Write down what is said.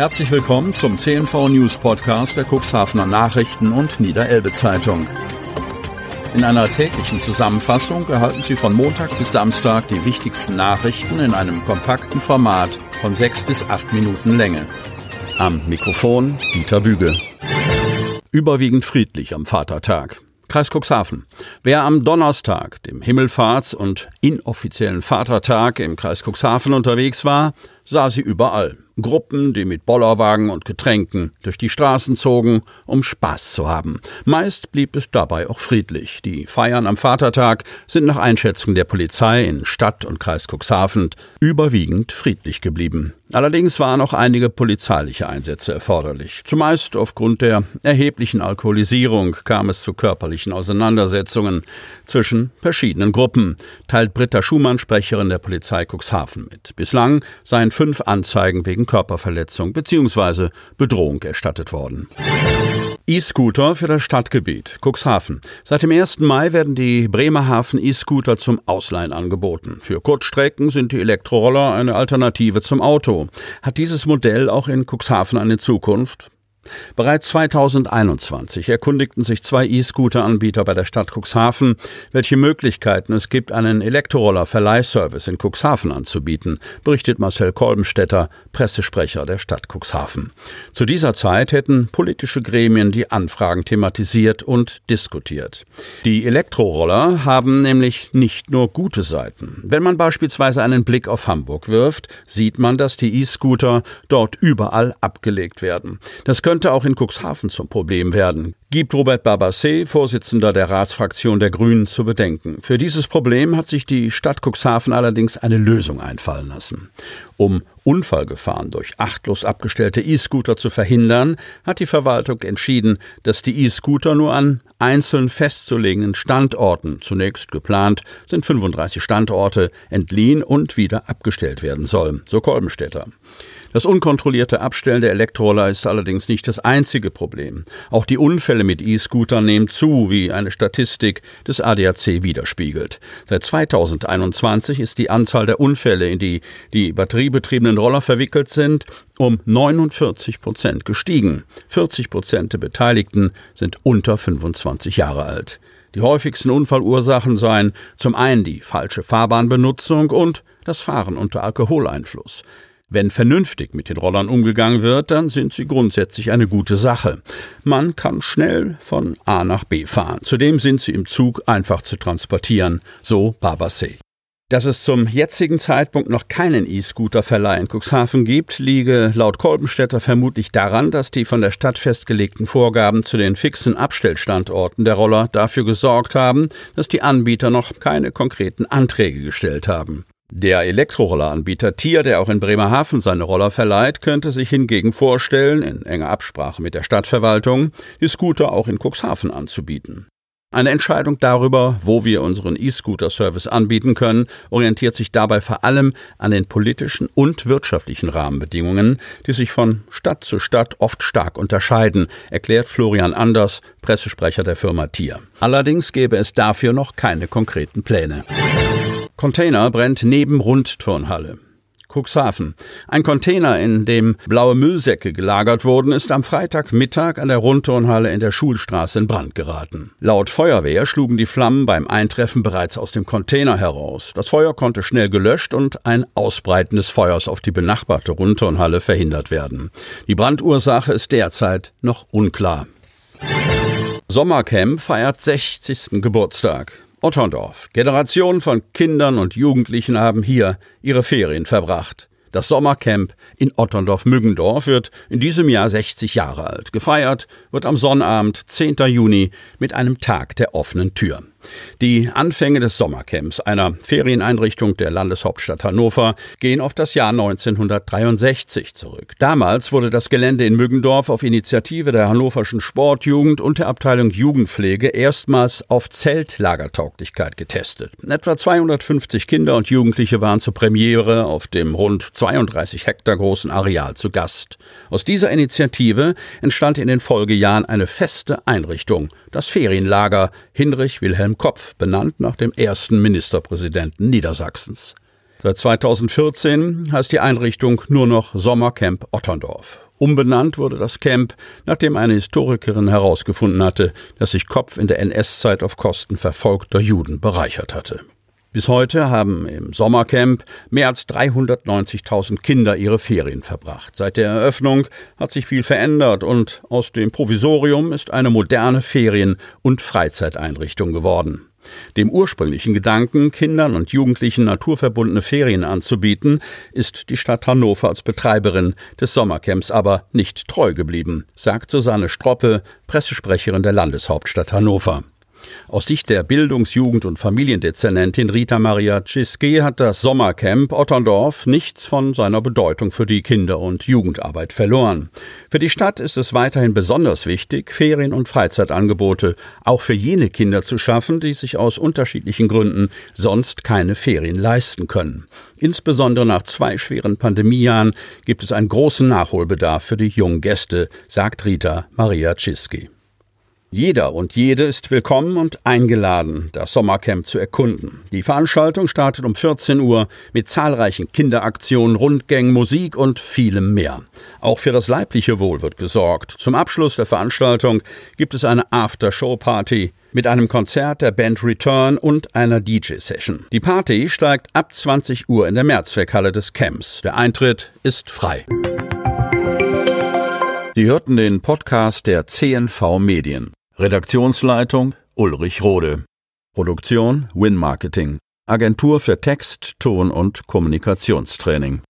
Herzlich willkommen zum CNV News Podcast der Cuxhavener Nachrichten und Niederelbe Zeitung. In einer täglichen Zusammenfassung erhalten Sie von Montag bis Samstag die wichtigsten Nachrichten in einem kompakten Format von sechs bis acht Minuten Länge. Am Mikrofon Dieter Büge. Überwiegend friedlich am Vatertag. Kreis Cuxhaven. Wer am Donnerstag, dem Himmelfahrts- und inoffiziellen Vatertag im Kreis Cuxhaven unterwegs war, sah sie überall. Gruppen, die mit Bollerwagen und Getränken durch die Straßen zogen, um Spaß zu haben. Meist blieb es dabei auch friedlich. Die Feiern am Vatertag sind nach Einschätzung der Polizei in Stadt und Kreis Cuxhaven überwiegend friedlich geblieben. Allerdings waren auch einige polizeiliche Einsätze erforderlich. Zumeist aufgrund der erheblichen Alkoholisierung kam es zu körperlichen Auseinandersetzungen zwischen verschiedenen Gruppen, teilt Britta Schumann, Sprecherin der Polizei Cuxhaven mit. Bislang seien fünf Anzeigen wegen Körperverletzung bzw. Bedrohung erstattet worden. E-Scooter für das Stadtgebiet Cuxhaven. Seit dem 1. Mai werden die Bremerhaven E-Scooter zum Ausleihen angeboten. Für Kurzstrecken sind die Elektroroller eine Alternative zum Auto. Hat dieses Modell auch in Cuxhaven eine Zukunft? Bereits 2021 erkundigten sich zwei E-Scooter-Anbieter bei der Stadt Cuxhaven, welche Möglichkeiten es gibt, einen Elektroroller-Verleihservice in Cuxhaven anzubieten, berichtet Marcel Kolbenstädter, Pressesprecher der Stadt Cuxhaven. Zu dieser Zeit hätten politische Gremien die Anfragen thematisiert und diskutiert. Die Elektroroller haben nämlich nicht nur gute Seiten. Wenn man beispielsweise einen Blick auf Hamburg wirft, sieht man, dass die E-Scooter dort überall abgelegt werden. Das könnte auch in Cuxhaven zum Problem werden, gibt Robert Barbassé, Vorsitzender der Ratsfraktion der Grünen, zu bedenken. Für dieses Problem hat sich die Stadt Cuxhaven allerdings eine Lösung einfallen lassen. Um Unfallgefahren durch achtlos abgestellte E-Scooter zu verhindern, hat die Verwaltung entschieden, dass die E-Scooter nur an einzeln festzulegenden Standorten, zunächst geplant sind 35 Standorte, entliehen und wieder abgestellt werden sollen, so Kolbenstädter. Das unkontrollierte Abstellen der Elektroroller ist allerdings nicht das einzige Problem. Auch die Unfälle mit E-Scootern nehmen zu, wie eine Statistik des ADAC widerspiegelt. Seit 2021 ist die Anzahl der Unfälle, in die die batteriebetriebenen Roller verwickelt sind, um 49 Prozent gestiegen. 40 Prozent der Beteiligten sind unter 25 Jahre alt. Die häufigsten Unfallursachen seien zum einen die falsche Fahrbahnbenutzung und das Fahren unter Alkoholeinfluss. Wenn vernünftig mit den Rollern umgegangen wird, dann sind sie grundsätzlich eine gute Sache. Man kann schnell von A nach B fahren. Zudem sind sie im Zug einfach zu transportieren, so Barbassé. Dass es zum jetzigen Zeitpunkt noch keinen E-Scooter-Verleih in Cuxhaven gibt, liege laut Kolbenstädter vermutlich daran, dass die von der Stadt festgelegten Vorgaben zu den fixen Abstellstandorten der Roller dafür gesorgt haben, dass die Anbieter noch keine konkreten Anträge gestellt haben. Der Elektrorolleranbieter Tier, der auch in Bremerhaven seine Roller verleiht, könnte sich hingegen vorstellen, in enger Absprache mit der Stadtverwaltung, die Scooter auch in Cuxhaven anzubieten. Eine Entscheidung darüber, wo wir unseren E-Scooter-Service anbieten können, orientiert sich dabei vor allem an den politischen und wirtschaftlichen Rahmenbedingungen, die sich von Stadt zu Stadt oft stark unterscheiden, erklärt Florian Anders, Pressesprecher der Firma Tier. Allerdings gäbe es dafür noch keine konkreten Pläne. Container brennt neben Rundturnhalle. Cuxhaven. Ein Container, in dem blaue Müllsäcke gelagert wurden, ist am Freitagmittag an der Rundturnhalle in der Schulstraße in Brand geraten. Laut Feuerwehr schlugen die Flammen beim Eintreffen bereits aus dem Container heraus. Das Feuer konnte schnell gelöscht und ein Ausbreiten des Feuers auf die benachbarte Rundturnhalle verhindert werden. Die Brandursache ist derzeit noch unklar. Sommercamp feiert 60. Geburtstag. Otterndorf. Generationen von Kindern und Jugendlichen haben hier ihre Ferien verbracht. Das Sommercamp in Otterndorf-Müggendorf wird in diesem Jahr 60 Jahre alt. Gefeiert wird am Sonnabend, 10. Juni, mit einem Tag der offenen Tür. Die Anfänge des Sommercamps, einer Ferieneinrichtung der Landeshauptstadt Hannover, gehen auf das Jahr 1963 zurück. Damals wurde das Gelände in Müggendorf auf Initiative der hannoverschen Sportjugend und der Abteilung Jugendpflege erstmals auf Zeltlagertauglichkeit getestet. Etwa 250 Kinder und Jugendliche waren zur Premiere auf dem rund 32 Hektar großen Areal zu Gast. Aus dieser Initiative entstand in den Folgejahren eine feste Einrichtung, das Ferienlager Hinrich Wilhelm Kopf, benannt nach dem ersten Ministerpräsidenten Niedersachsens. Seit 2014 heißt die Einrichtung nur noch Sommercamp Otterndorf. Umbenannt wurde das Camp, nachdem eine Historikerin herausgefunden hatte, dass sich Kopf in der NS-Zeit auf Kosten verfolgter Juden bereichert hatte. Bis heute haben im Sommercamp mehr als 390.000 Kinder ihre Ferien verbracht. Seit der Eröffnung hat sich viel verändert und aus dem Provisorium ist eine moderne Ferien- und Freizeiteinrichtung geworden. Dem ursprünglichen Gedanken, Kindern und Jugendlichen naturverbundene Ferien anzubieten, ist die Stadt Hannover als Betreiberin des Sommercamps aber nicht treu geblieben, sagt Susanne Stroppe, Pressesprecherin der Landeshauptstadt Hannover. Aus Sicht der Bildungs-, Jugend- und Familiendezernentin Rita Maria Ciske hat das Sommercamp Otterndorf nichts von seiner Bedeutung für die Kinder- und Jugendarbeit verloren. Für die Stadt ist es weiterhin besonders wichtig, Ferien- und Freizeitangebote auch für jene Kinder zu schaffen, die sich aus unterschiedlichen Gründen sonst keine Ferien leisten können. Insbesondere nach zwei schweren Pandemiejahren gibt es einen großen Nachholbedarf für die jungen Gäste, sagt Rita Maria Ciski. Jeder und jede ist willkommen und eingeladen, das Sommercamp zu erkunden. Die Veranstaltung startet um 14 Uhr mit zahlreichen Kinderaktionen, Rundgängen, Musik und vielem mehr. Auch für das leibliche Wohl wird gesorgt. Zum Abschluss der Veranstaltung gibt es eine After-Show-Party mit einem Konzert der Band Return und einer DJ-Session. Die Party steigt ab 20 Uhr in der Mehrzweckhalle des Camps. Der Eintritt ist frei. Sie hörten den Podcast der CNV Medien. Redaktionsleitung Ulrich Rode. Produktion Win Marketing. Agentur für Text, Ton und Kommunikationstraining.